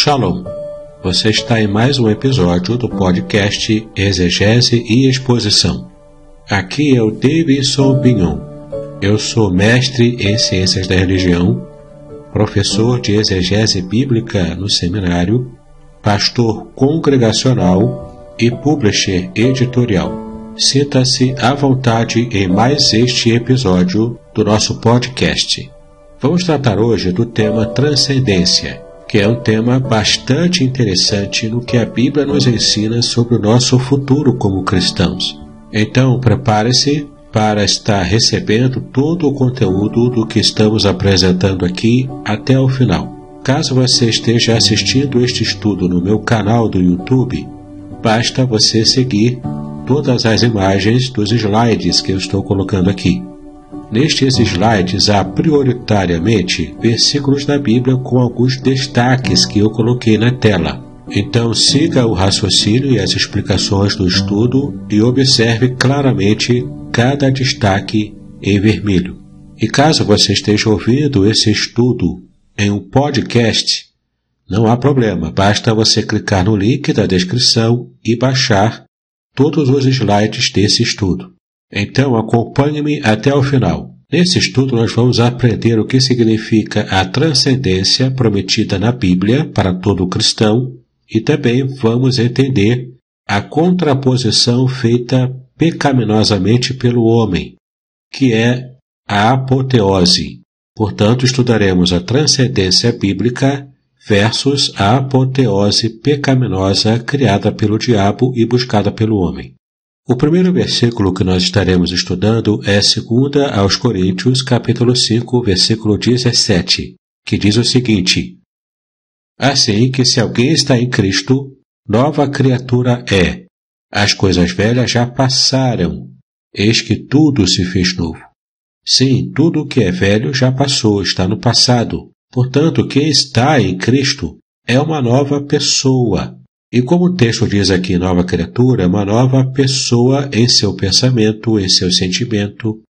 Shalom! Você está em mais um episódio do podcast Exegese e Exposição. Aqui é o Davidson Bignon. Eu sou mestre em Ciências da Religião, professor de Exegese Bíblica no seminário, pastor congregacional e publisher editorial. Sinta-se à vontade em mais este episódio do nosso podcast. Vamos tratar hoje do tema transcendência que é um tema bastante interessante no que a Bíblia nos ensina sobre o nosso futuro como cristãos. Então, prepare-se para estar recebendo todo o conteúdo do que estamos apresentando aqui até o final. Caso você esteja assistindo este estudo no meu canal do YouTube, basta você seguir todas as imagens dos slides que eu estou colocando aqui. Nestes slides há prioritariamente versículos da Bíblia com alguns destaques que eu coloquei na tela. Então siga o raciocínio e as explicações do estudo e observe claramente cada destaque em vermelho. E caso você esteja ouvindo esse estudo em um podcast, não há problema, basta você clicar no link da descrição e baixar todos os slides desse estudo. Então acompanhe-me até o final. Nesse estudo, nós vamos aprender o que significa a transcendência prometida na Bíblia para todo cristão e também vamos entender a contraposição feita pecaminosamente pelo homem, que é a apoteose. Portanto, estudaremos a transcendência bíblica versus a apoteose pecaminosa criada pelo diabo e buscada pelo homem. O primeiro versículo que nós estaremos estudando é 2 aos Coríntios, capítulo 5, versículo 17, que diz o seguinte: Assim que se alguém está em Cristo, nova criatura é. As coisas velhas já passaram, eis que tudo se fez novo. Sim, tudo o que é velho já passou, está no passado. Portanto, quem está em Cristo é uma nova pessoa, e como o texto diz aqui, nova criatura, uma nova pessoa em seu pensamento, em seu sentimento,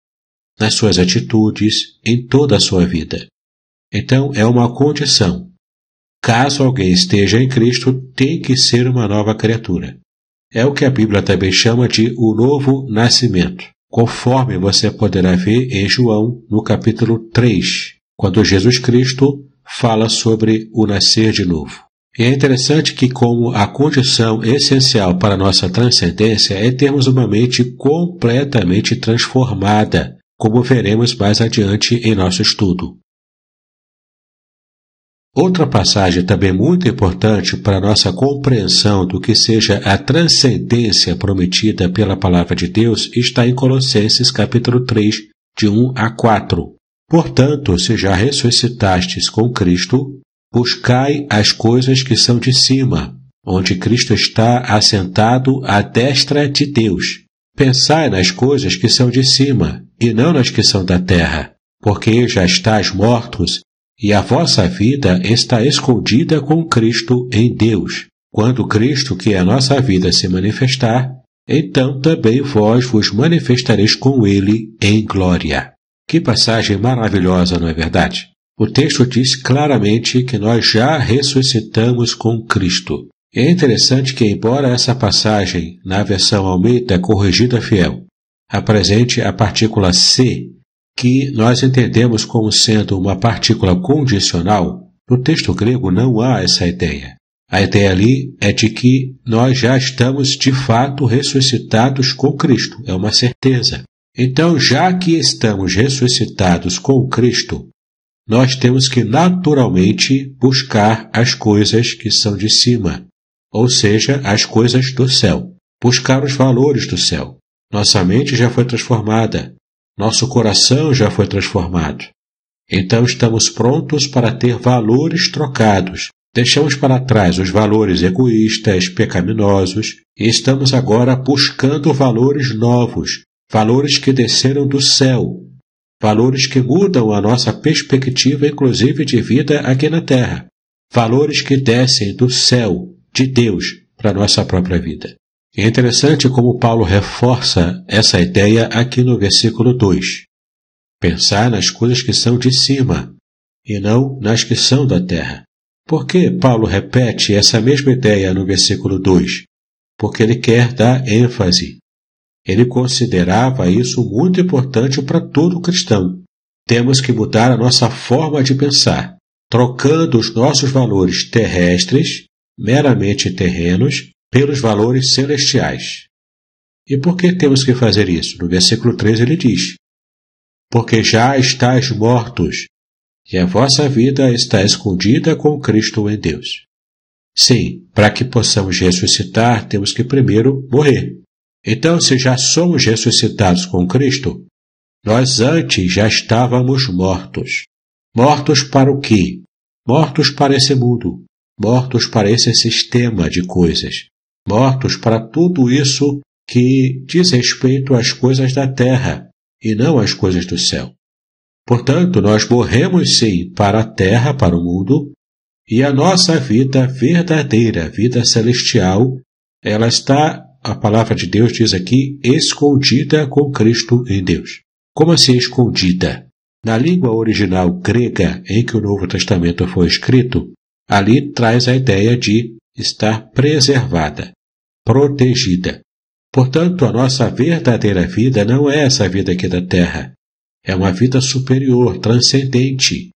nas suas atitudes, em toda a sua vida. Então, é uma condição. Caso alguém esteja em Cristo, tem que ser uma nova criatura. É o que a Bíblia também chama de o novo nascimento, conforme você poderá ver em João, no capítulo 3, quando Jesus Cristo fala sobre o nascer de novo. E é interessante que, como a condição essencial para nossa transcendência é termos uma mente completamente transformada, como veremos mais adiante em nosso estudo. Outra passagem também muito importante para nossa compreensão do que seja a transcendência prometida pela palavra de Deus está em Colossenses capítulo 3, de 1 a 4. Portanto, se já ressuscitastes com Cristo, Buscai as coisas que são de cima, onde Cristo está assentado à destra de Deus. Pensai nas coisas que são de cima, e não nas que são da terra, porque já estáis mortos, e a vossa vida está escondida com Cristo em Deus. Quando Cristo, que é a nossa vida, se manifestar, então também vós vos manifestareis com Ele em glória. Que passagem maravilhosa, não é verdade? O texto diz claramente que nós já ressuscitamos com Cristo. É interessante que, embora essa passagem, na versão Almeida corrigida fiel, apresente a partícula C, que nós entendemos como sendo uma partícula condicional, no texto grego não há essa ideia. A ideia ali é de que nós já estamos de fato ressuscitados com Cristo, é uma certeza. Então, já que estamos ressuscitados com Cristo, nós temos que naturalmente buscar as coisas que são de cima, ou seja, as coisas do céu, buscar os valores do céu. Nossa mente já foi transformada, nosso coração já foi transformado. Então estamos prontos para ter valores trocados. Deixamos para trás os valores egoístas, pecaminosos, e estamos agora buscando valores novos, valores que desceram do céu, valores que mudam a nossa perspectiva, inclusive de vida aqui na Terra, valores que descem do céu, de Deus, para a nossa própria vida. é interessante como Paulo reforça essa ideia aqui no versículo 2. Pensar nas coisas que são de cima, e não nas que são da terra. Por que Paulo repete essa mesma ideia no versículo 2? Porque ele quer dar ênfase. Ele considerava isso muito importante para todo cristão. Temos que mudar a nossa forma de pensar, trocando os nossos valores terrestres, meramente terrenos, pelos valores celestiais. E por que temos que fazer isso? No versículo 3 ele diz: Porque já estáis mortos, e a vossa vida está escondida com Cristo em Deus. Sim, para que possamos ressuscitar, temos que primeiro morrer. Então, se já somos ressuscitados com Cristo, nós antes já estávamos mortos. Mortos para o quê? Mortos para esse mundo, mortos para esse sistema de coisas, mortos para tudo isso que diz respeito às coisas da terra e não às coisas do céu. Portanto, nós morremos sim para a terra, para o mundo, e a nossa vida verdadeira, vida celestial, ela está, a palavra de Deus diz aqui, escondida com Cristo em Deus. Como assim escondida? Na língua original grega em que o Novo Testamento foi escrito, ali traz a ideia de estar preservada, protegida. Portanto, a nossa verdadeira vida não é essa vida aqui da terra. É uma vida superior, transcendente.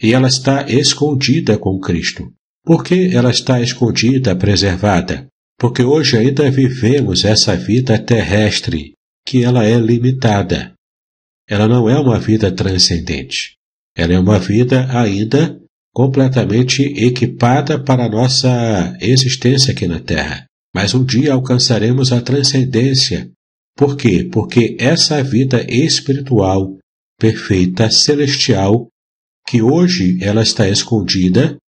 E ela está escondida com Cristo. Por que ela está escondida, preservada? Porque hoje ainda vivemos essa vida terrestre, que ela é limitada ela não é uma vida transcendente. Ela é uma vida ainda completamente equipada para a nossa existência aqui na Terra. Mas um dia alcançaremos a transcendência. Por quê? Porque essa vida espiritual, perfeita, celestial, que hoje ela está escondida,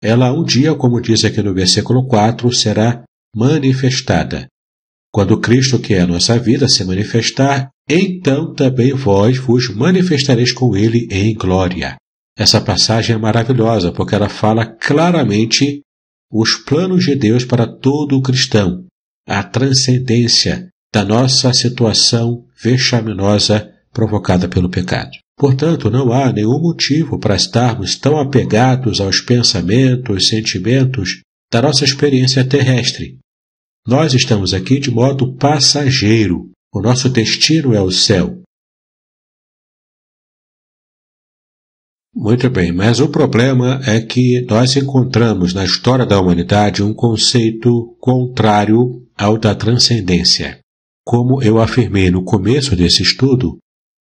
ela um dia, como diz aqui no versículo 4, será manifestada. Quando Cristo, que é a nossa vida, se manifestar, então também vós vos manifestareis com ele em glória. Essa passagem é maravilhosa porque ela fala claramente os planos de Deus para todo cristão, a transcendência da nossa situação vexaminosa provocada pelo pecado. Portanto, não há nenhum motivo para estarmos tão apegados aos pensamentos, sentimentos da nossa experiência terrestre, nós estamos aqui de modo passageiro. O nosso destino é o céu. Muito bem, mas o problema é que nós encontramos na história da humanidade um conceito contrário ao da transcendência. Como eu afirmei no começo desse estudo,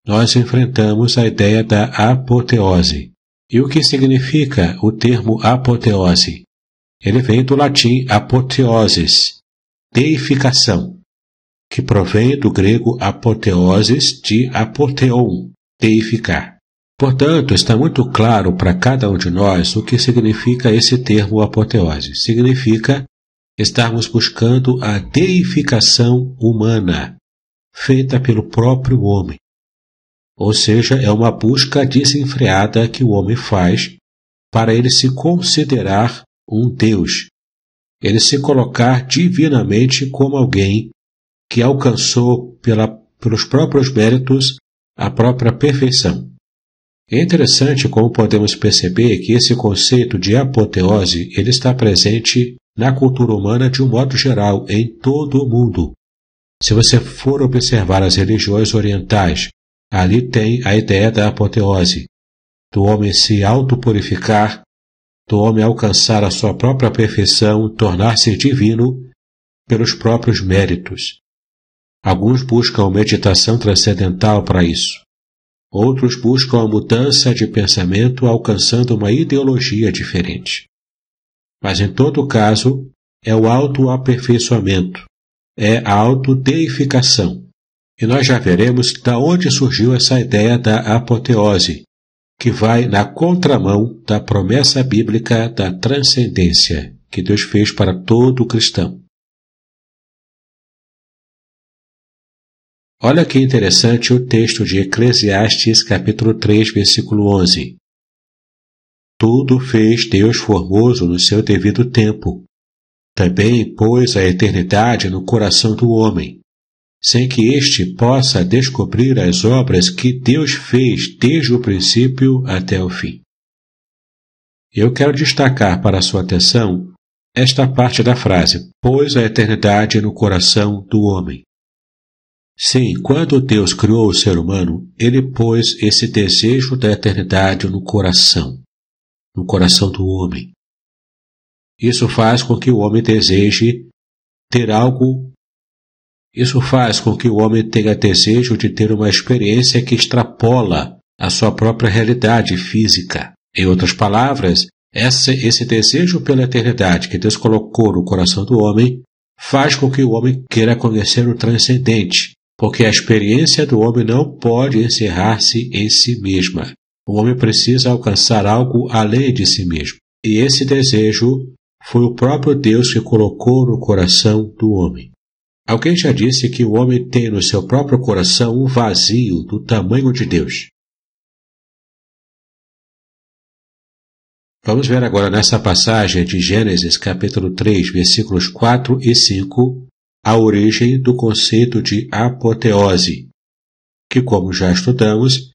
nós enfrentamos a ideia da apoteose. E o que significa o termo apoteose? Ele vem do latim apoteoses, deificação, que provém do grego apoteoses de apoteon, deificar. Portanto, está muito claro para cada um de nós o que significa esse termo apoteose. Significa estarmos buscando a deificação humana, feita pelo próprio homem. Ou seja, é uma busca desenfreada que o homem faz para ele se considerar um Deus, ele se colocar divinamente como alguém que alcançou pela, pelos próprios méritos a própria perfeição. É interessante como podemos perceber que esse conceito de apoteose ele está presente na cultura humana de um modo geral, em todo o mundo. Se você for observar as religiões orientais, ali tem a ideia da apoteose, do homem se autopurificar do homem alcançar a sua própria perfeição, tornar-se divino pelos próprios méritos. Alguns buscam meditação transcendental para isso. Outros buscam a mudança de pensamento alcançando uma ideologia diferente. Mas em todo caso, é o autoaperfeiçoamento, é a autodeificação. E nós já veremos da onde surgiu essa ideia da apoteose, que vai na contramão da promessa bíblica da transcendência que Deus fez para todo cristão. Olha que interessante o texto de Eclesiastes, capítulo 3, versículo 11. Tudo fez Deus formoso no seu devido tempo. Também pôs a eternidade no coração do homem sem que este possa descobrir as obras que Deus fez desde o princípio até o fim. Eu quero destacar para sua atenção esta parte da frase: pôs a eternidade no coração do homem. Sim, quando Deus criou o ser humano, ele pôs esse desejo da eternidade no coração, no coração do homem. Isso faz com que o homem deseje ter algo. Isso faz com que o homem tenha desejo de ter uma experiência que extrapola a sua própria realidade física. Em outras palavras, esse, esse desejo pela eternidade que Deus colocou no coração do homem faz com que o homem queira conhecer o transcendente, porque a experiência do homem não pode encerrar-se em si mesma. O homem precisa alcançar algo além de si mesmo. E esse desejo foi o próprio Deus que colocou no coração do homem. Alguém já disse que o homem tem no seu próprio coração um vazio do tamanho de Deus. Vamos ver agora nessa passagem de Gênesis capítulo 3, versículos 4 e 5, a origem do conceito de apoteose, que, como já estudamos,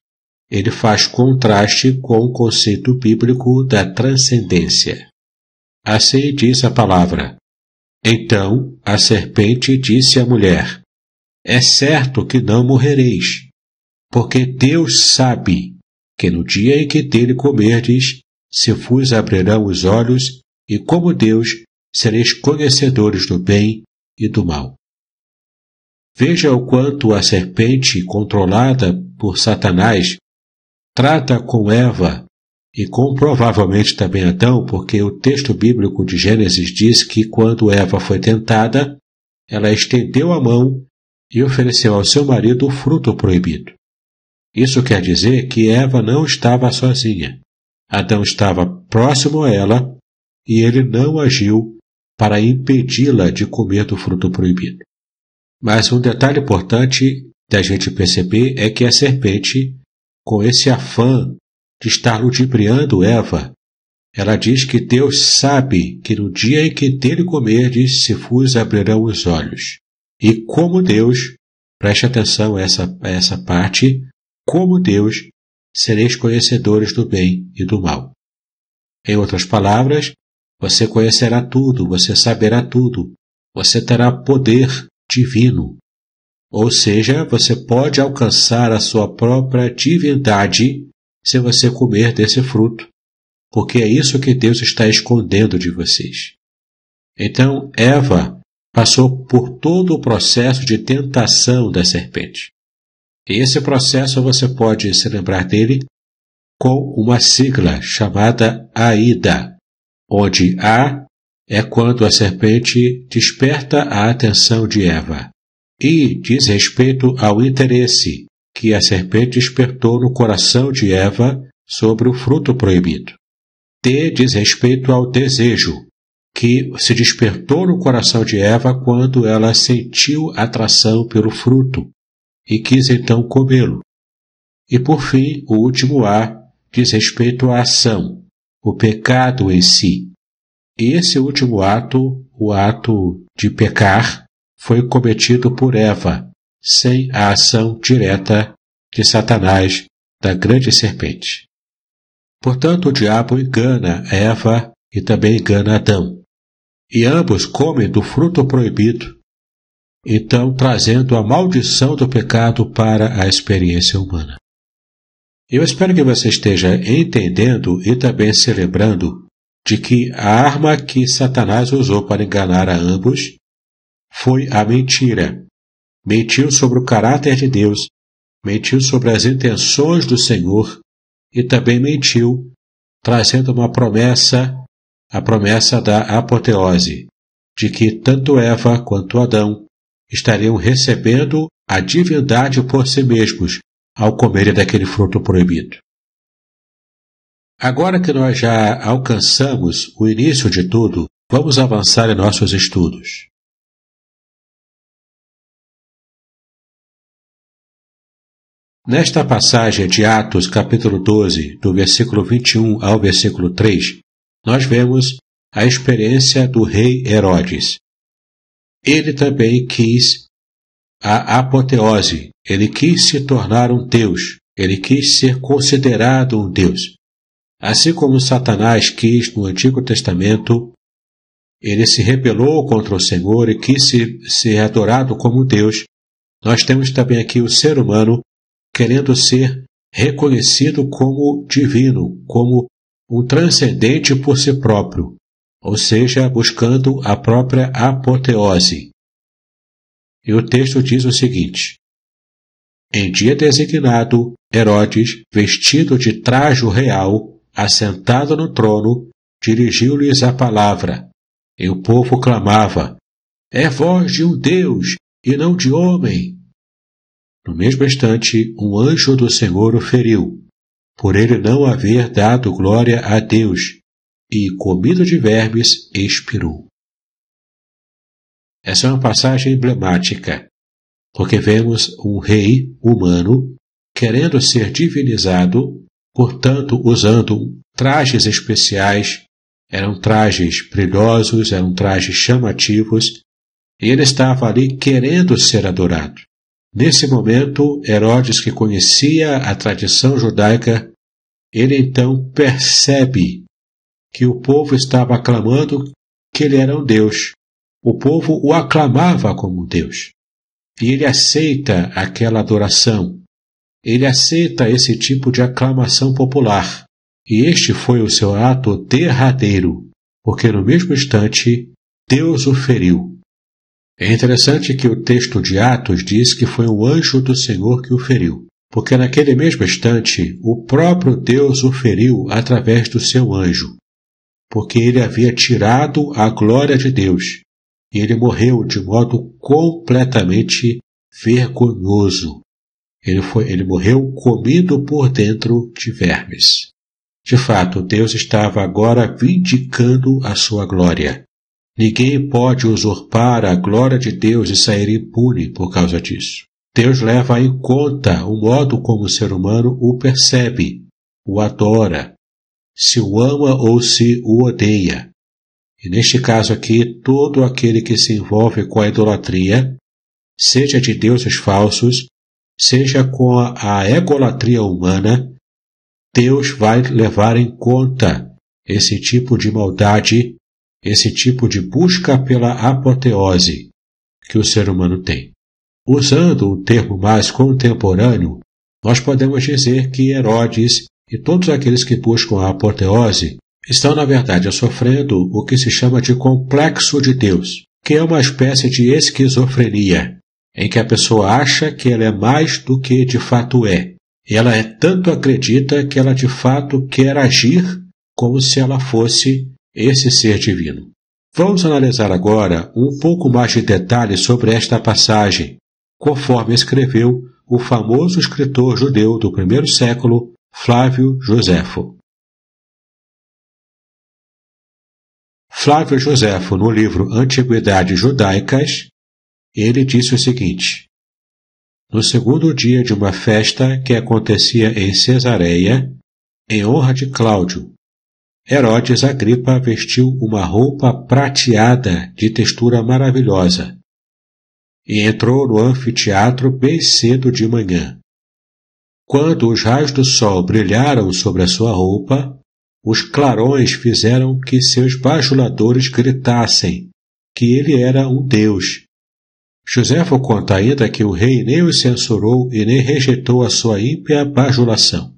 ele faz contraste com o conceito bíblico da transcendência. Assim diz a palavra. Então a serpente disse à mulher: É certo que não morrereis, porque Deus sabe que no dia em que dele comerdes, se vos abrirão os olhos, e como Deus sereis conhecedores do bem e do mal. Veja o quanto a serpente, controlada por Satanás, trata com Eva e com provavelmente também Adão, porque o texto bíblico de Gênesis diz que quando Eva foi tentada, ela estendeu a mão e ofereceu ao seu marido o fruto proibido. Isso quer dizer que Eva não estava sozinha. Adão estava próximo a ela e ele não agiu para impedi-la de comer do fruto proibido. Mas um detalhe importante da gente perceber é que a serpente, com esse afã estar ludibriando Eva. Ela diz que Deus sabe que no dia em que dele comerdes se vos abrirão os olhos. E como Deus, preste atenção a essa, a essa parte, como Deus, sereis conhecedores do bem e do mal. Em outras palavras, você conhecerá tudo, você saberá tudo, você terá poder divino. Ou seja, você pode alcançar a sua própria divindade se você comer desse fruto, porque é isso que Deus está escondendo de vocês. Então, Eva passou por todo o processo de tentação da serpente. E esse processo você pode se lembrar dele com uma sigla chamada AIDA, onde A é quando a serpente desperta a atenção de Eva, e diz respeito ao interesse, que a serpente despertou no coração de Eva sobre o fruto proibido. T diz respeito ao desejo, que se despertou no coração de Eva quando ela sentiu atração pelo fruto e quis então comê-lo. E por fim, o último A diz respeito à ação, o pecado em si. Esse último ato, o ato de pecar, foi cometido por Eva, sem a ação direta de Satanás, da grande serpente. Portanto, o diabo engana Eva e também engana Adão. E ambos comem do fruto proibido, então trazendo a maldição do pecado para a experiência humana. Eu espero que você esteja entendendo e também se lembrando de que a arma que Satanás usou para enganar a ambos foi a mentira, mentiu sobre o caráter de Deus, mentiu sobre as intenções do Senhor e também mentiu, trazendo uma promessa, a promessa da apoteose, de que tanto Eva quanto Adão estariam recebendo a divindade por si mesmos ao comerem daquele fruto proibido. Agora que nós já alcançamos o início de tudo, vamos avançar em nossos estudos. Nesta passagem de Atos, capítulo 12, do versículo 21 ao versículo 3, nós vemos a experiência do rei Herodes. Ele também quis a apoteose, ele quis se tornar um Deus, ele quis ser considerado um Deus. Assim como Satanás quis no Antigo Testamento, ele se rebelou contra o Senhor e quis ser adorado como Deus, nós temos também aqui o ser humano querendo ser reconhecido como divino, como um transcendente por si próprio, ou seja, buscando a própria apoteose. E o texto diz o seguinte: Em dia designado, Herodes, vestido de trajo real, assentado no trono, dirigiu-lhes a palavra. E o povo clamava: É voz de um Deus e não de homem. No mesmo instante, um anjo do Senhor o feriu, por ele não haver dado glória a Deus, e, comido de vermes, expirou. Essa é uma passagem emblemática, porque vemos um rei humano querendo ser divinizado, portanto, usando trajes especiais, eram trajes brilhosos, eram trajes chamativos, e ele estava ali querendo ser adorado. Nesse momento, Herodes, que conhecia a tradição judaica, ele então percebe que o povo estava aclamando que ele era um Deus, o povo o aclamava como Deus. E ele aceita aquela adoração. Ele aceita esse tipo de aclamação popular. E este foi o seu ato derradeiro, porque no mesmo instante Deus o feriu. É interessante que o texto de Atos diz que foi o anjo do Senhor que o feriu, porque naquele mesmo instante o próprio Deus o feriu através do seu anjo, porque ele havia tirado a glória de Deus e ele morreu de modo completamente vergonhoso. Ele, foi, ele morreu comido por dentro de vermes. De fato, Deus estava agora vindicando a sua glória. Ninguém pode usurpar a glória de Deus e sair impune por causa disso. Deus leva em conta o modo como o ser humano o percebe, o adora, se o ama ou se o odeia. E neste caso aqui, todo aquele que se envolve com a idolatria, seja de deuses falsos, seja com a egolatria humana, Deus vai levar em conta esse tipo de maldade, esse tipo de busca pela apoteose que o ser humano tem. Usando um termo mais contemporâneo, nós podemos dizer que Herodes e todos aqueles que buscam a apoteose estão, na verdade, sofrendo o que se chama de complexo de Deus, que é uma espécie de esquizofrenia, em que a pessoa acha que ela é mais do que de fato é. Ela é tanto acredita que ela de fato quer agir como se ela fosse esse ser divino. Vamos analisar agora um pouco mais de detalhes sobre esta passagem, conforme escreveu o famoso escritor judeu do primeiro século, Flávio Joséfo. Flávio Joséfo, no livro Antiguidades Judaicas, ele disse o seguinte: No segundo dia de uma festa que acontecia em Cesareia, em honra de Cláudio, Herodes Agripa vestiu uma roupa prateada de textura maravilhosa e entrou no anfiteatro bem cedo de manhã. Quando os raios do sol brilharam sobre a sua roupa, os clarões fizeram que seus bajuladores gritassem que ele era um deus. Joséfo conta ainda que o rei nem o censurou e nem rejeitou a sua ímpia bajulação.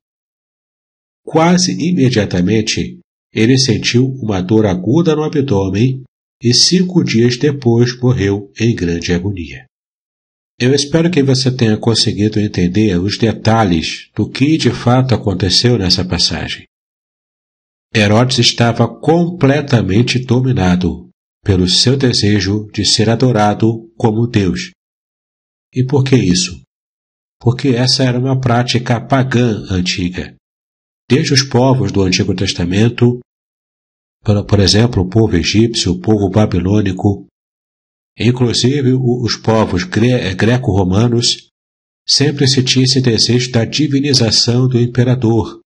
Quase imediatamente, ele sentiu uma dor aguda no abdômen e cinco dias depois morreu em grande agonia. Eu espero que você tenha conseguido entender os detalhes do que de fato aconteceu nessa passagem. Herodes estava completamente dominado pelo seu desejo de ser adorado como Deus. E por que isso? Porque essa era uma prática pagã antiga. Desde os povos do Antigo Testamento, por exemplo, o povo egípcio, o povo babilônico, inclusive os povos greco-romanos, sempre se tinha esse desejo da divinização do imperador,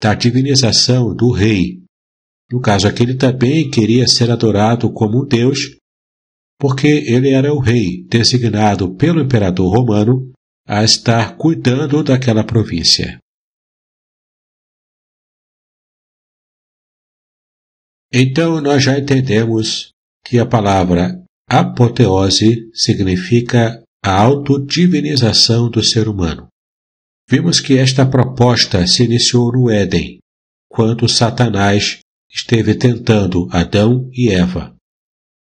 da divinização do rei. No caso aqui, ele também queria ser adorado como um deus, porque ele era o rei designado pelo imperador romano a estar cuidando daquela província. Então nós já entendemos que a palavra apoteose significa a autodivinização do ser humano. Vimos que esta proposta se iniciou no Éden, quando Satanás esteve tentando Adão e Eva.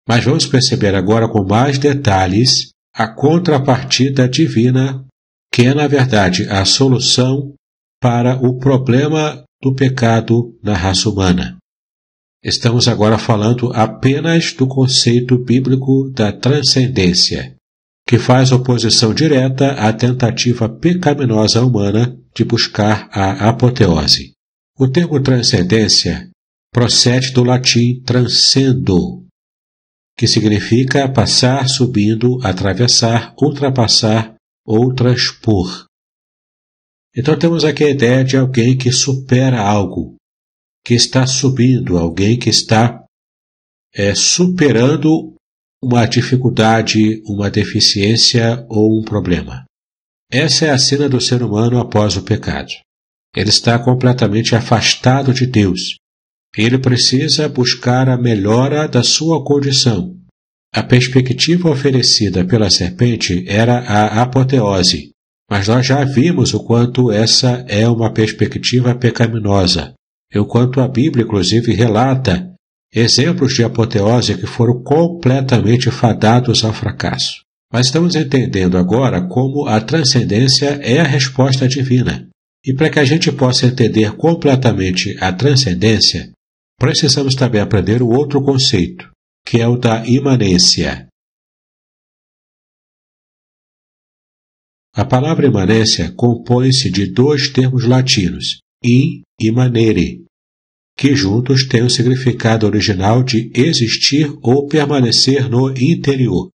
Mas vamos perceber agora com mais detalhes a contrapartida divina, que é, na verdade, a solução para o problema do pecado na raça humana. Estamos agora falando apenas do conceito bíblico da transcendência, que faz oposição direta à tentativa pecaminosa humana de buscar a apoteose. O termo transcendência procede do latim transcendo, que significa passar, subindo, atravessar, ultrapassar ou transpor. Então temos aqui a ideia de alguém que supera algo, que está subindo, alguém que está é, superando uma dificuldade, uma deficiência ou um problema. Essa é a cena do ser humano após o pecado. Ele está completamente afastado de Deus. Ele precisa buscar a melhora da sua condição. A perspectiva oferecida pela serpente era a apoteose, mas nós já vimos o quanto essa é uma perspectiva pecaminosa, e o quanto a Bíblia, inclusive, relata exemplos de apoteose que foram completamente fadados ao fracasso. Mas estamos entendendo agora como a transcendência é a resposta divina. E para que a gente possa entender completamente a transcendência, precisamos também aprender o outro conceito, que é o da imanência. A palavra imanência compõe-se de dois termos latinos, in e manere, que juntos têm o significado original de existir ou permanecer no interior.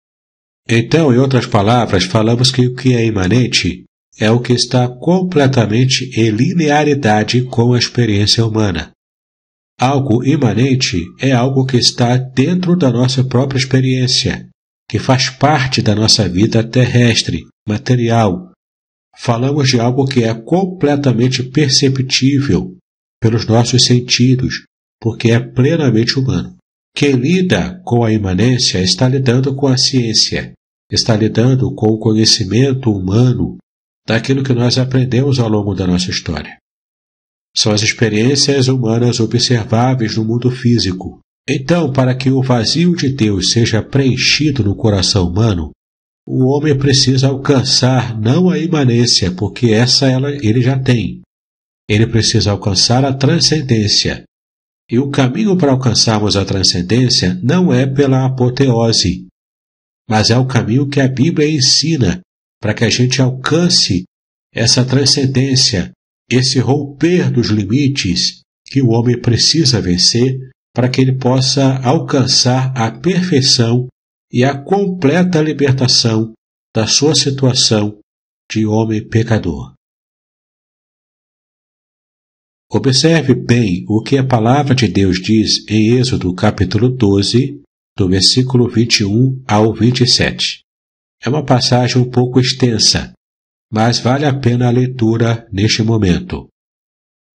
Então, em outras palavras, falamos que o que é imanente é o que está completamente em linearidade com a experiência humana. Algo imanente é algo que está dentro da nossa própria experiência, que faz parte da nossa vida terrestre, material. Falamos de algo que é completamente perceptível pelos nossos sentidos, porque é plenamente humano. Quem lida com a imanência está lidando com a ciência, está lidando com o conhecimento humano daquilo que nós aprendemos ao longo da nossa história. São as experiências humanas observáveis no mundo físico. Então, para que o vazio de Deus seja preenchido no coração humano, o homem precisa alcançar não a imanência, porque essa ela, ele já tem. Ele precisa alcançar a transcendência. E o caminho para alcançarmos a transcendência não é pela apoteose, mas é o caminho que a Bíblia ensina para que a gente alcance essa transcendência, esse romper dos limites que o homem precisa vencer para que ele possa alcançar a perfeição e a completa libertação da sua situação de homem pecador. Observe bem o que a palavra de Deus diz em Êxodo capítulo 12, do versículo 21 ao 27. É uma passagem um pouco extensa, mas vale a pena a leitura neste momento.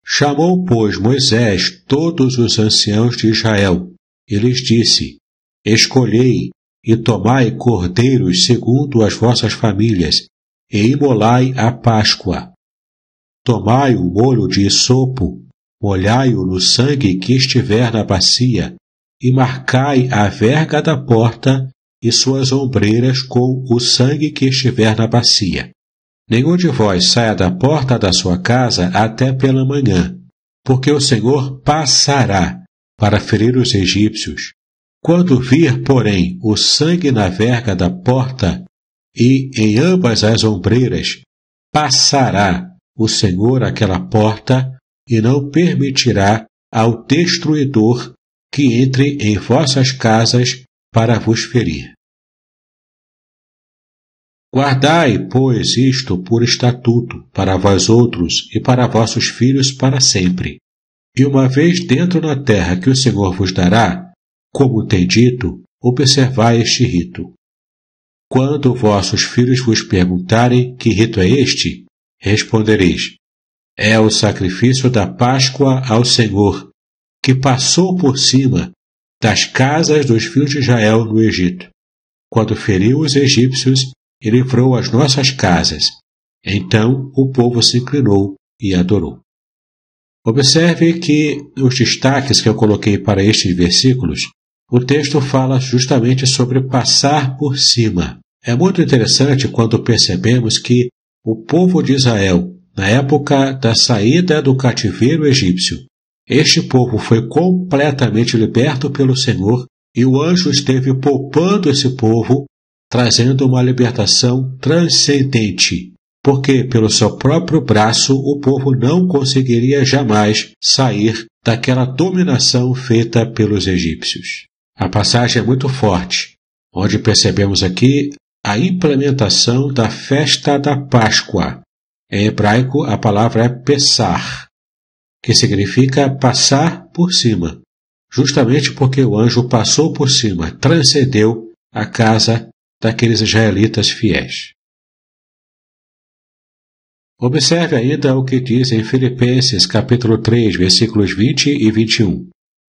Chamou, pois, Moisés todos os anciãos de Israel, e lhes disse: Escolhei e tomai cordeiros segundo as vossas famílias, e imolai a Páscoa. Tomai o molho de sopo, molhai-o no sangue que estiver na bacia, e marcai a verga da porta e suas ombreiras com o sangue que estiver na bacia. Nenhum de vós saia da porta da sua casa até pela manhã, porque o Senhor passará para ferir os egípcios. Quando vir, porém, o sangue na verga da porta e em ambas as ombreiras, passará o Senhor aquela porta e não permitirá ao destruidor que entre em vossas casas para vos ferir. Guardai, pois, isto por estatuto para vós outros e para vossos filhos para sempre. E uma vez dentro na terra que o Senhor vos dará, como tem dito, observai este rito. Quando vossos filhos vos perguntarem que rito é este, respondereis: É o sacrifício da Páscoa ao Senhor, que passou por cima das casas dos filhos de Israel no Egito, quando feriu os egípcios e livrou as nossas casas. Então o povo se inclinou e adorou. Observe que os destaques que eu coloquei para estes versículos, o texto fala justamente sobre passar por cima. É muito interessante quando percebemos que o povo de Israel, na época da saída do cativeiro egípcio, este povo foi completamente liberto pelo Senhor e o anjo esteve poupando esse povo, trazendo uma libertação transcendente, porque pelo seu próprio braço o povo não conseguiria jamais sair daquela dominação feita pelos egípcios. A passagem é muito forte, onde percebemos aqui a implementação da festa da Páscoa. Em hebraico, a palavra é Pessar, que significa passar por cima, justamente porque o anjo passou por cima, transcendeu a casa daqueles israelitas fiéis. Observe ainda o que diz em Filipenses capítulo 3, versículos 20 e 21.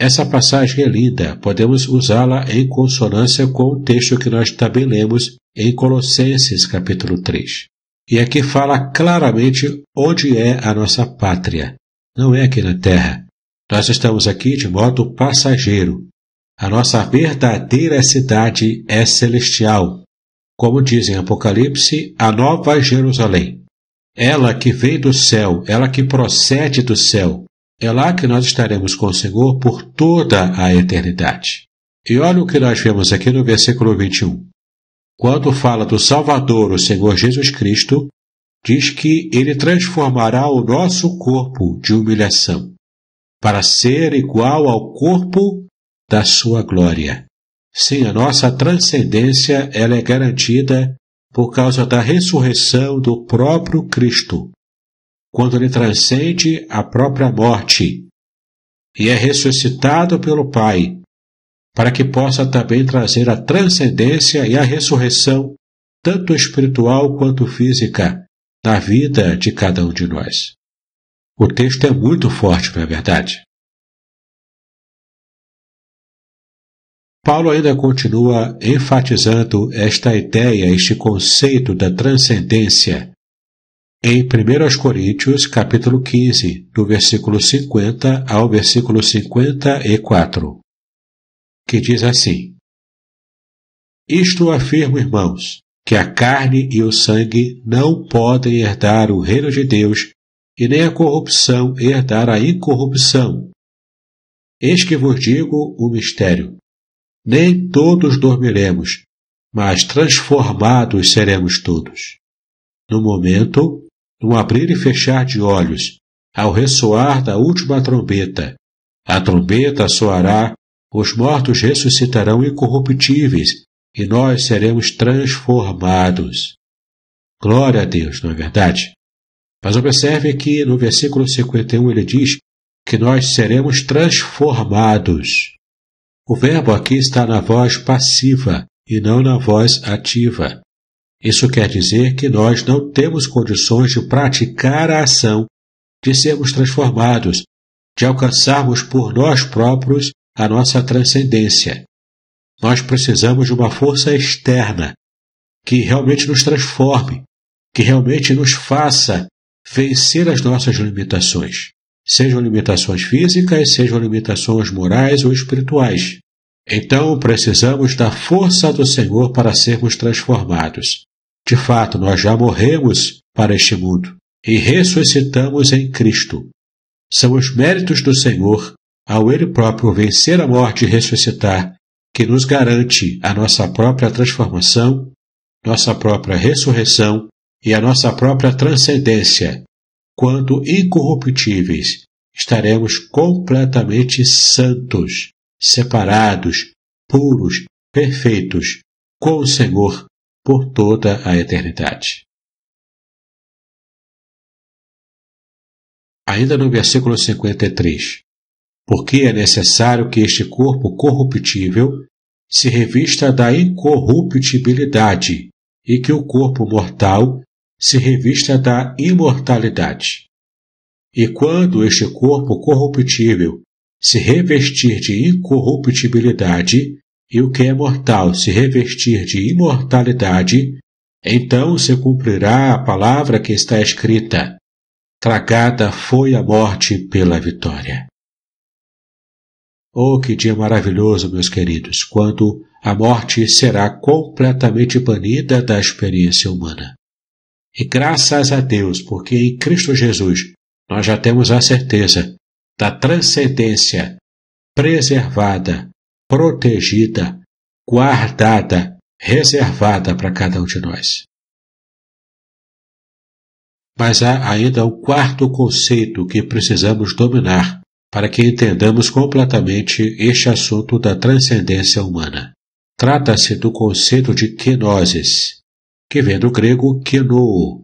Essa passagem é linda, podemos usá-la em consonância com o texto que nós também lemos em Colossenses capítulo 3. E aqui fala claramente onde é a nossa pátria, não é aqui na terra. Nós estamos aqui de modo passageiro. A nossa verdadeira cidade é celestial. Como diz em Apocalipse, a nova Jerusalém. Ela que vem do céu, ela que procede do céu. É lá que nós estaremos com o Senhor por toda a eternidade. E olha o que nós vemos aqui no versículo 21. Quando fala do Salvador, o Senhor Jesus Cristo, diz que ele transformará o nosso corpo de humilhação para ser igual ao corpo da sua glória. Sim, a nossa transcendência ela é garantida por causa da ressurreição do próprio Cristo, quando ele transcende a própria morte e é ressuscitado pelo Pai, para que possa também trazer a transcendência e a ressurreição, tanto espiritual quanto física, na vida de cada um de nós. O texto é muito forte, não é verdade? Paulo ainda continua enfatizando esta ideia, este conceito da transcendência em 1 Coríntios, capítulo 15, do versículo 50 ao versículo 54, que diz assim: Isto afirmo, irmãos, que a carne e o sangue não podem herdar o reino de Deus, e nem a corrupção herdar a incorrupção. Eis que vos digo o mistério. Nem todos dormiremos, mas transformados seremos todos. No momento, no abrir e fechar de olhos, ao ressoar da última trombeta, a trombeta soará, os mortos ressuscitarão incorruptíveis, e nós seremos transformados. Glória a Deus, não é verdade? Mas observe que no versículo 51 ele diz que nós seremos transformados. O verbo aqui está na voz passiva e não na voz ativa. Isso quer dizer que nós não temos condições de praticar a ação, de sermos transformados, de alcançarmos por nós próprios a nossa transcendência. Nós precisamos de uma força externa que realmente nos transforme, que realmente nos faça vencer as nossas limitações, sejam limitações físicas, sejam limitações morais ou espirituais. Então precisamos da força do Senhor para sermos transformados. De fato, nós já morremos para este mundo e ressuscitamos em Cristo. São os méritos do Senhor, ao Ele próprio vencer a morte e ressuscitar, que nos garante a nossa própria transformação, nossa própria ressurreição e a nossa própria transcendência. Quando incorruptíveis, estaremos completamente santos, separados, puros, perfeitos, com o Senhor por toda a eternidade. Ainda no versículo 53. Porque é necessário que este corpo corruptível se revista da incorruptibilidade e que o corpo mortal se revista da imortalidade. E quando este corpo corruptível se revestir de incorruptibilidade e o que é mortal se revestir de imortalidade, então se cumprirá a palavra que está escrita: Tragada foi a morte pela vitória. Oh, que dia maravilhoso, meus queridos, quando a morte será completamente banida da experiência humana. E graças a Deus, porque em Cristo Jesus nós já temos a certeza da transcendência preservada, protegida, guardada, reservada para cada um de nós. Mas há ainda um quarto conceito que precisamos dominar para que entendamos completamente este assunto da transcendência humana. Trata-se do conceito de kenosis, que vem do grego kenoo,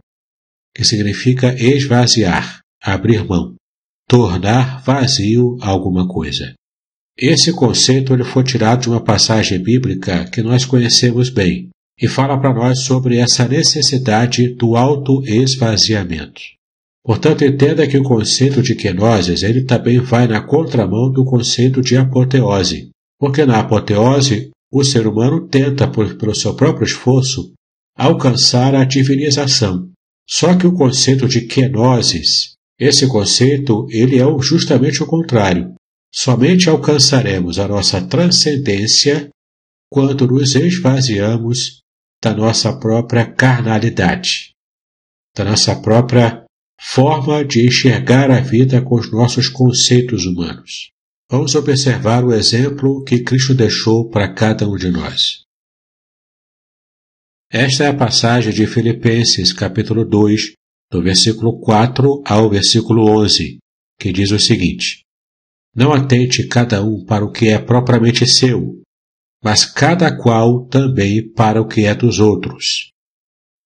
que significa esvaziar, abrir mão, tornar vazio alguma coisa. Esse conceito ele foi tirado de uma passagem bíblica que nós conhecemos bem, e fala para nós sobre essa necessidade do auto-esvaziamento. Portanto, entenda que o conceito de kenosis ele também vai na contramão do conceito de apoteose, porque na apoteose o ser humano tenta, por, pelo seu próprio esforço, alcançar a divinização. Só que o conceito de kenosis, esse conceito, ele é justamente o contrário. Somente alcançaremos a nossa transcendência quando nos esvaziamos da nossa própria carnalidade, da nossa própria forma de enxergar a vida com os nossos conceitos humanos. Vamos observar o exemplo que Cristo deixou para cada um de nós. Esta é a passagem de Filipenses, capítulo 2, do versículo 4 ao versículo 11, que diz o seguinte: Não atente cada um para o que é propriamente seu, mas cada qual também para o que é dos outros.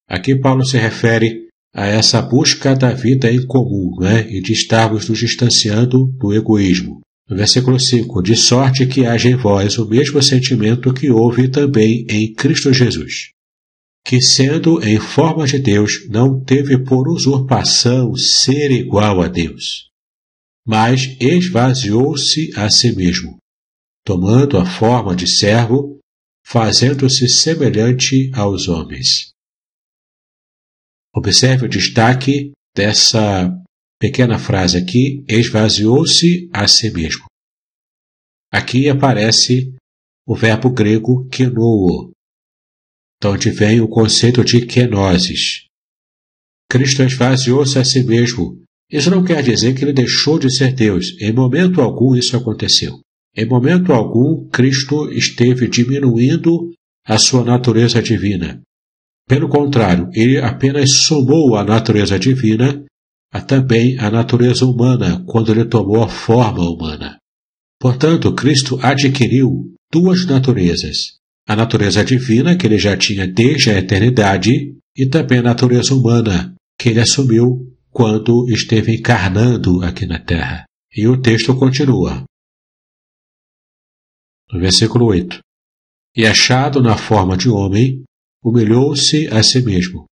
Aqui Paulo se refere a essa busca da vida em comum né, e de estarmos nos distanciando do egoísmo. No versículo 5: De sorte que haja em vós o mesmo sentimento que houve também em Cristo Jesus, que, sendo em forma de Deus, não teve por usurpação ser igual a Deus, mas esvaziou-se a si mesmo tomando a forma de servo, fazendo-se semelhante aos homens. Observe o destaque dessa pequena frase aqui: esvaziou-se a si mesmo. Aqui aparece o verbo grego kenoo, de onde vem o conceito de kenosis. Cristo esvaziou-se a si mesmo. Isso não quer dizer que ele deixou de ser Deus. Em momento algum isso aconteceu. Em momento algum, Cristo esteve diminuindo a sua natureza divina. Pelo contrário, ele apenas somou a natureza divina a também a natureza humana quando ele tomou a forma humana. Portanto, Cristo adquiriu duas naturezas: a natureza divina, que ele já tinha desde a eternidade, e também a natureza humana, que ele assumiu quando esteve encarnando aqui na terra. E o texto continua: no versículo 8. E achado na forma de homem, humilhou-se a si mesmo,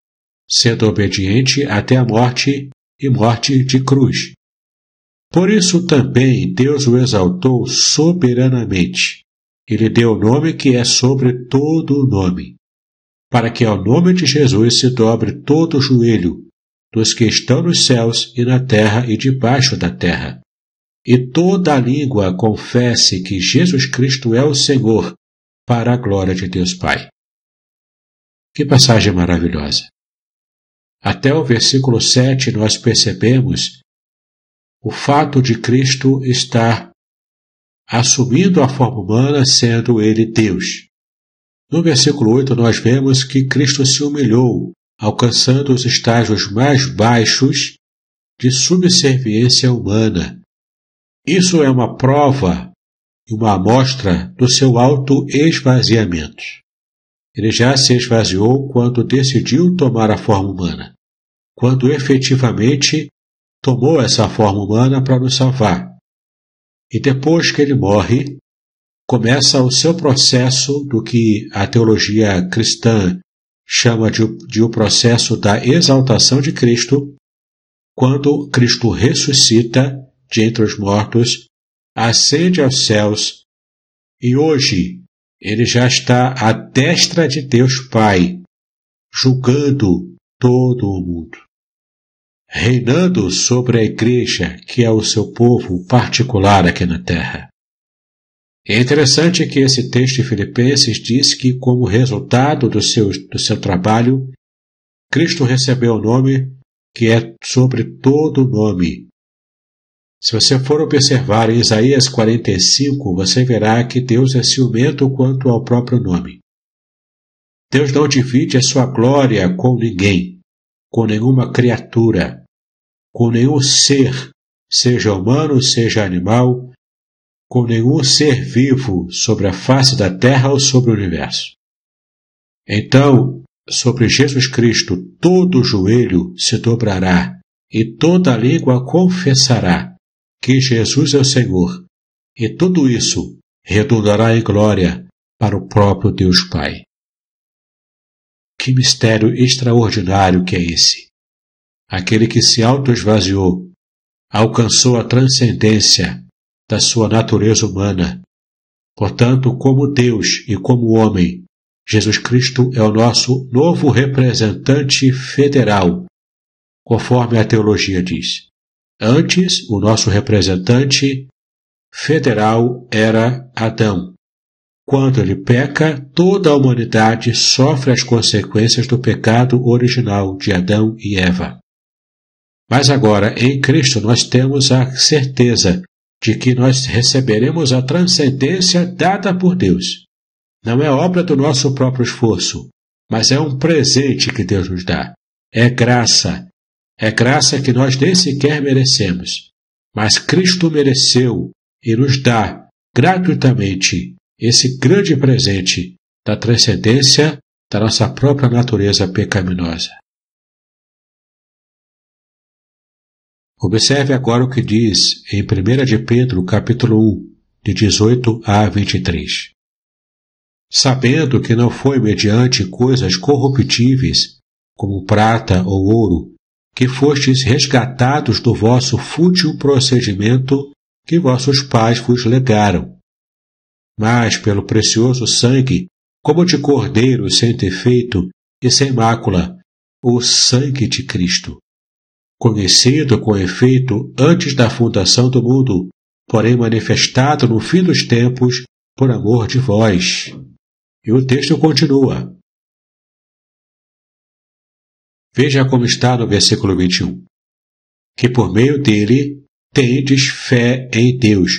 sendo obediente até a morte e morte de cruz. Por isso também Deus o exaltou soberanamente e lhe deu o nome que é sobre todo o nome, para que ao nome de Jesus se dobre todo o joelho dos que estão nos céus e na terra e debaixo da terra, e toda a língua confesse que Jesus Cristo é o Senhor, para a glória de Deus Pai. Que passagem maravilhosa! Até o versículo 7 nós percebemos o fato de Cristo estar assumindo a forma humana, sendo ele Deus. No versículo 8 nós vemos que Cristo se humilhou, alcançando os estágios mais baixos de subserviência humana, isso é uma prova e uma amostra do seu auto-esvaziamento. ele já se esvaziou quando decidiu tomar a forma humana, quando efetivamente tomou essa forma humana para nos salvar. E depois que ele morre, começa o seu processo do que a teologia cristã chama de, de o processo da exaltação de Cristo, quando Cristo ressuscita de entre os mortos, ascende aos céus e hoje ele já está à destra de Deus Pai, julgando todo o mundo, reinando sobre a igreja, que é o seu povo particular aqui na terra. É interessante que esse texto de Filipenses diz que, como resultado do seu, do seu trabalho, Cristo recebeu o nome que é sobre todo nome. Se você for observar em Isaías 45, você verá que Deus é ciumento quanto ao próprio nome. Deus não divide a sua glória com ninguém, com nenhuma criatura, com nenhum ser, seja humano, seja animal, com nenhum ser vivo sobre a face da terra ou sobre o universo. Então, sobre Jesus Cristo todo joelho se dobrará e toda língua confessará que Jesus é o Senhor, e tudo isso redundará em glória para o próprio Deus Pai. Que mistério extraordinário que é esse! Aquele que se autoesvaziou, alcançou a transcendência da sua natureza humana. Portanto, como Deus e como homem, Jesus Cristo é o nosso novo representante federal, conforme a teologia diz. Antes, o nosso representante federal era Adão. Quando ele peca, toda a humanidade sofre as consequências do pecado original de Adão e Eva. Mas agora, em Cristo, nós temos a certeza de que nós receberemos a transcendência dada por Deus. Não é obra do nosso próprio esforço, mas é um presente que Deus nos dá. É graça. É graça que nós nem sequer merecemos. Mas Cristo mereceu e nos dá gratuitamente esse grande presente da transcendência da nossa própria natureza pecaminosa. Observe agora o que diz em 1 de Pedro, capítulo 1, de 18 a 23. Sabendo que não foi mediante coisas corruptíveis, como prata ou ouro, que fostes resgatados do vosso fútil procedimento que vossos pais vos legaram, mas pelo precioso sangue, como de cordeiro sem defeito e sem mácula, o sangue de Cristo conhecido com efeito antes da fundação do mundo, porém manifestado no fim dos tempos por amor de vós. E o texto continua. Veja como está no versículo 21. Que por meio dele tendes fé em Deus,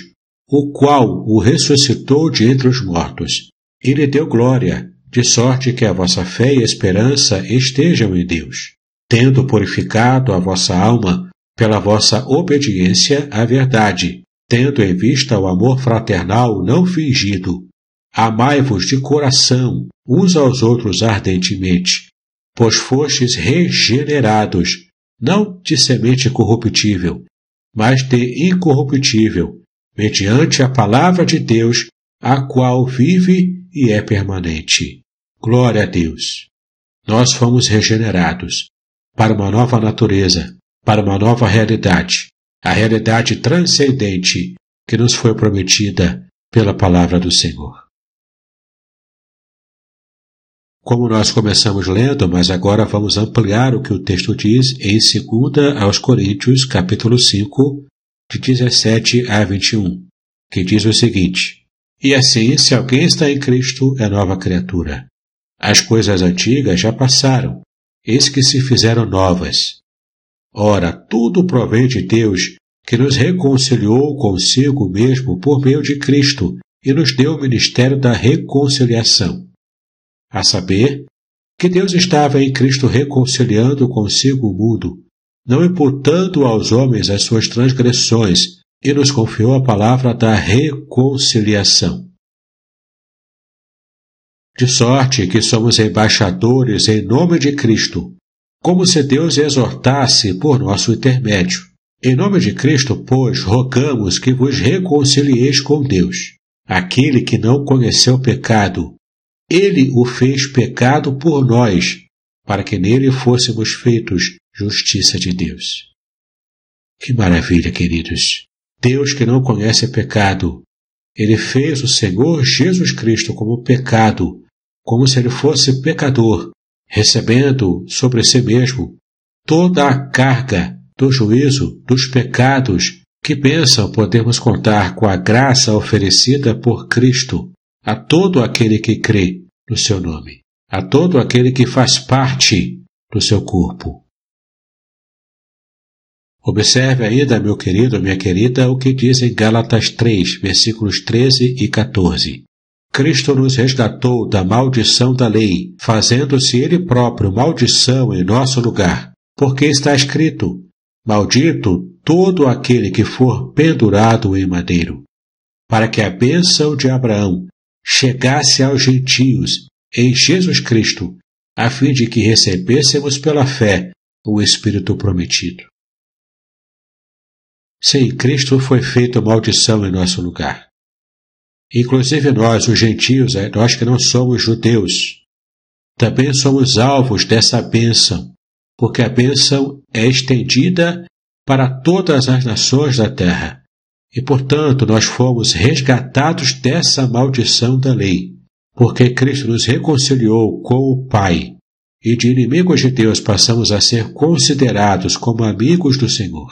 o qual o ressuscitou de entre os mortos, e lhe deu glória, de sorte que a vossa fé e esperança estejam em Deus tendo purificado a vossa alma pela vossa obediência à verdade, tendo em vista o amor fraternal não fingido. Amai-vos de coração uns aos outros ardentemente, pois fostes regenerados, não de semente corruptível, mas de incorruptível, mediante a palavra de Deus, a qual vive e é permanente. Glória a Deus! Nós fomos regenerados para uma nova natureza, para uma nova realidade, a realidade transcendente que nos foi prometida pela palavra do Senhor. Como nós começamos lendo, mas agora vamos ampliar o que o texto diz em 2 aos Coríntios, capítulo 5, de 17 a 21, que diz o seguinte: E assim, se alguém está em Cristo, é nova criatura. As coisas antigas já passaram, eis que se fizeram novas. Ora, tudo provém de Deus, que nos reconciliou consigo mesmo por meio de Cristo e nos deu o ministério da reconciliação. A saber, que Deus estava em Cristo reconciliando consigo o mundo, não imputando aos homens as suas transgressões, e nos confiou a palavra da reconciliação. De sorte que somos embaixadores em nome de Cristo, como se Deus exortasse por nosso intermédio. Em nome de Cristo, pois, rogamos que vos reconcilieis com Deus. Aquele que não conheceu pecado, ele o fez pecado por nós, para que nele fôssemos feitos justiça de Deus. Que maravilha, queridos! Deus que não conhece pecado, ele fez o Senhor Jesus Cristo como pecado, como se ele fosse pecador, recebendo sobre si mesmo toda a carga do juízo dos pecados que pensam podemos contar com a graça oferecida por Cristo a todo aquele que crê no seu nome, a todo aquele que faz parte do seu corpo. Observe ainda, meu querido, minha querida, o que diz em Gálatas 3, versículos 13 e 14. Cristo nos resgatou da maldição da lei, fazendo-se Ele próprio maldição em nosso lugar, porque está escrito: Maldito todo aquele que for pendurado em madeiro, para que a bênção de Abraão chegasse aos gentios em Jesus Cristo, a fim de que recebêssemos pela fé o Espírito prometido. Sim, Cristo foi feito maldição em nosso lugar. Inclusive nós, os gentios, é, nós que não somos judeus, também somos alvos dessa bênção, porque a bênção é estendida para todas as nações da terra. E, portanto, nós fomos resgatados dessa maldição da lei, porque Cristo nos reconciliou com o Pai, e de inimigos de Deus passamos a ser considerados como amigos do Senhor.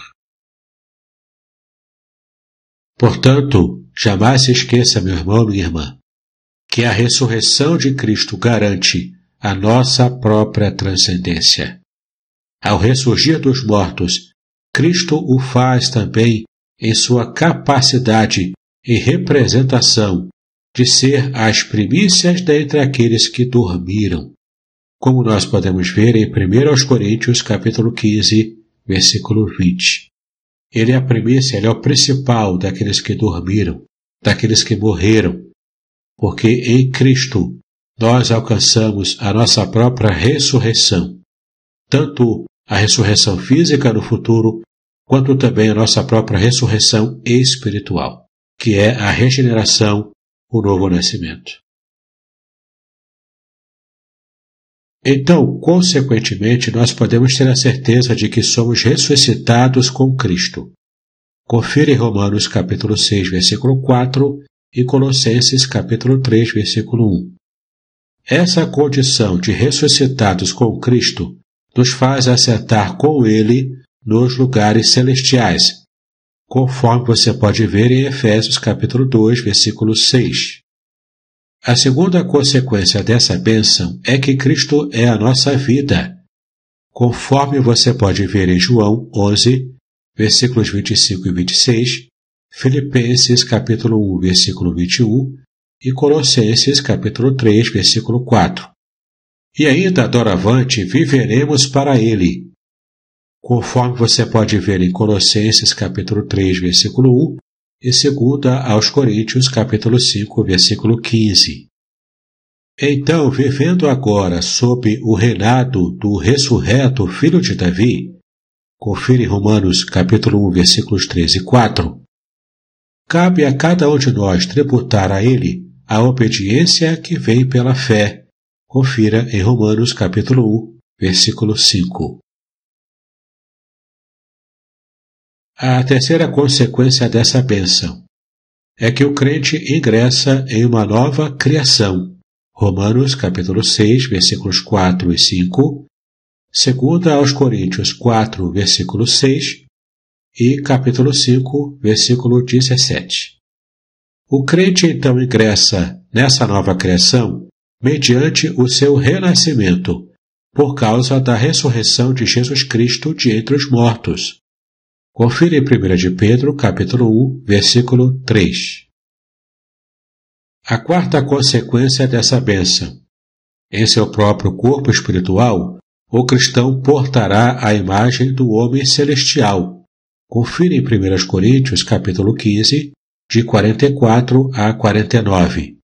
Portanto, jamais se esqueça, meu irmão, minha irmã, que a ressurreição de Cristo garante a nossa própria transcendência. Ao ressurgir dos mortos, Cristo o faz também em sua capacidade e representação de ser as primícias dentre aqueles que dormiram, como nós podemos ver em 1 Coríntios capítulo 15, versículo 20. Ele é a primícia, ele é o principal daqueles que dormiram, daqueles que morreram, porque em Cristo nós alcançamos a nossa própria ressurreição, tanto a ressurreição física no futuro, quanto também a nossa própria ressurreição espiritual, que é a regeneração, o novo nascimento. Então, consequentemente, nós podemos ter a certeza de que somos ressuscitados com Cristo. Confira em Romanos capítulo 6, versículo 4 e Colossenses capítulo 3, versículo 1. Essa condição de ressuscitados com Cristo nos faz acertar com Ele nos lugares celestiais, conforme você pode ver em Efésios capítulo 2, versículo 6. A segunda consequência dessa bênção é que Cristo é a nossa vida, conforme você pode ver em João 11, versículos 25 e 26, Filipenses capítulo 1, versículo 21 e Colossenses capítulo 3, versículo 4. E ainda doravante viveremos para ele, conforme você pode ver em Colossenses capítulo 3, versículo 1 e segunda aos Coríntios, capítulo 5, versículo 15. Então, vivendo agora sob o reinado do ressurreto filho de Davi, confira em Romanos capítulo 1, versículos 3 e 4, cabe a cada um de nós tributar a ele a obediência que vem pela fé. Confira em Romanos capítulo 1, versículo 5. A terceira consequência dessa bênção é que o crente ingressa em uma nova criação. Romanos capítulo 6, versículos 4 e 5, segunda aos Coríntios 4, versículo 6 e capítulo 5, versículo 17. O crente então ingressa nessa nova criação mediante o seu renascimento, por causa da ressurreição de Jesus Cristo de entre os mortos, Confira em 1 de Pedro, capítulo 1, versículo 3. A quarta consequência dessa bênção. Em seu próprio corpo espiritual, o cristão portará a imagem do homem celestial. Confira em 1 Coríntios, capítulo 15, de 44 a 49.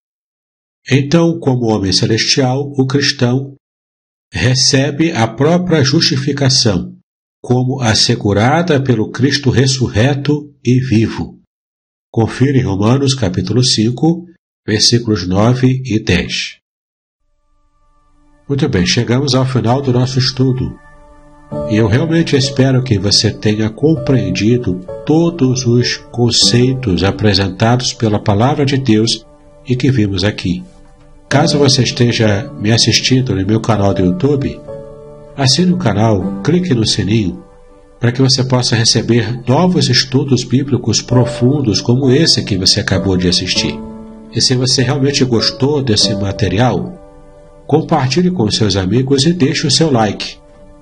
Então, como homem celestial, o cristão recebe a própria justificação, como assegurada pelo Cristo ressurreto e vivo. Confira em Romanos capítulo 5, versículos 9 e 10. Muito bem, chegamos ao final do nosso estudo. E eu realmente espero que você tenha compreendido todos os conceitos apresentados pela Palavra de Deus e que vimos aqui. Caso você esteja me assistindo no meu canal do YouTube, assine o canal, clique no sininho para que você possa receber novos estudos bíblicos profundos como esse que você acabou de assistir. E se você realmente gostou desse material, compartilhe com seus amigos e deixe o seu like.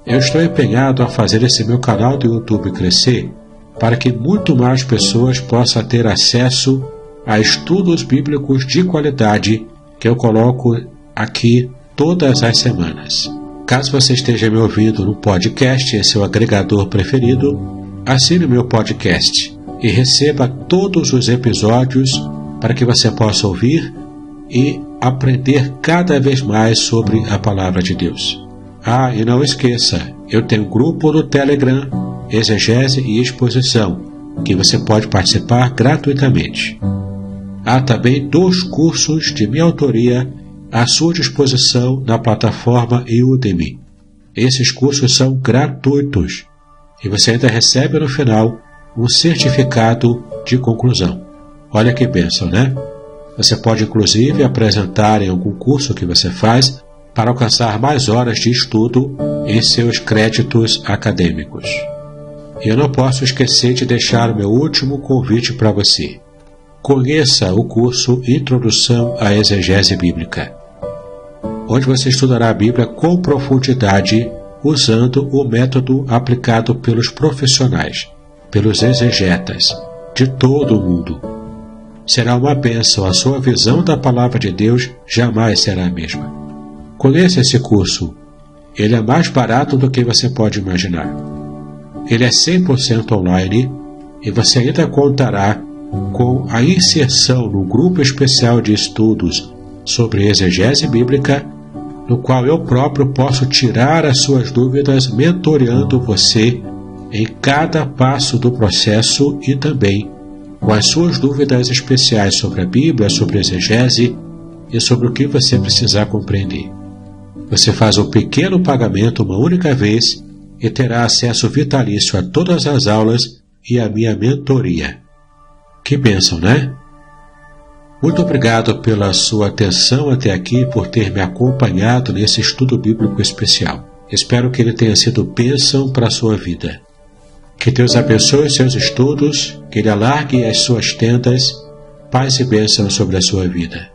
Eu estou empenhado a fazer esse meu canal do YouTube crescer para que muito mais pessoas possam ter acesso a estudos bíblicos de qualidade que eu coloco aqui todas as semanas. Caso você esteja me ouvindo no podcast em seu agregador preferido, assine meu podcast e receba todos os episódios para que você possa ouvir e aprender cada vez mais sobre a palavra de Deus. Ah, e não esqueça, eu tenho um grupo no Telegram, Exegese e Exposição, que você pode participar gratuitamente. Há também dois cursos de minha autoria à sua disposição na plataforma Udemy. Esses cursos são gratuitos e você ainda recebe no final um certificado de conclusão. Olha que bênção, né? Você pode inclusive apresentar em algum curso que você faz para alcançar mais horas de estudo em seus créditos acadêmicos. E eu não posso esquecer de deixar o meu último convite para você. Conheça o curso Introdução à Exegese Bíblica, onde você estudará a Bíblia com profundidade usando o método aplicado pelos profissionais, pelos exegetas de todo o mundo. Será uma bênção, a sua visão da palavra de Deus jamais será a mesma. Conheça esse curso. Ele é mais barato do que você pode imaginar. Ele é 100% online e você ainda contará com a inserção no grupo especial de estudos sobre exegese bíblica, no qual eu próprio posso tirar as suas dúvidas mentoreando você em cada passo do processo e também com as suas dúvidas especiais sobre a Bíblia, sobre a exegese e sobre o que você precisar compreender. Você faz um pequeno pagamento uma única vez e terá acesso vitalício a todas as aulas e a minha mentoria. Que bênção, né? Muito obrigado pela sua atenção até aqui por ter me acompanhado nesse estudo bíblico especial. Espero que ele tenha sido bênção para a sua vida. Que Deus abençoe seus estudos, que Ele alargue as suas tendas, paz e bênção sobre a sua vida.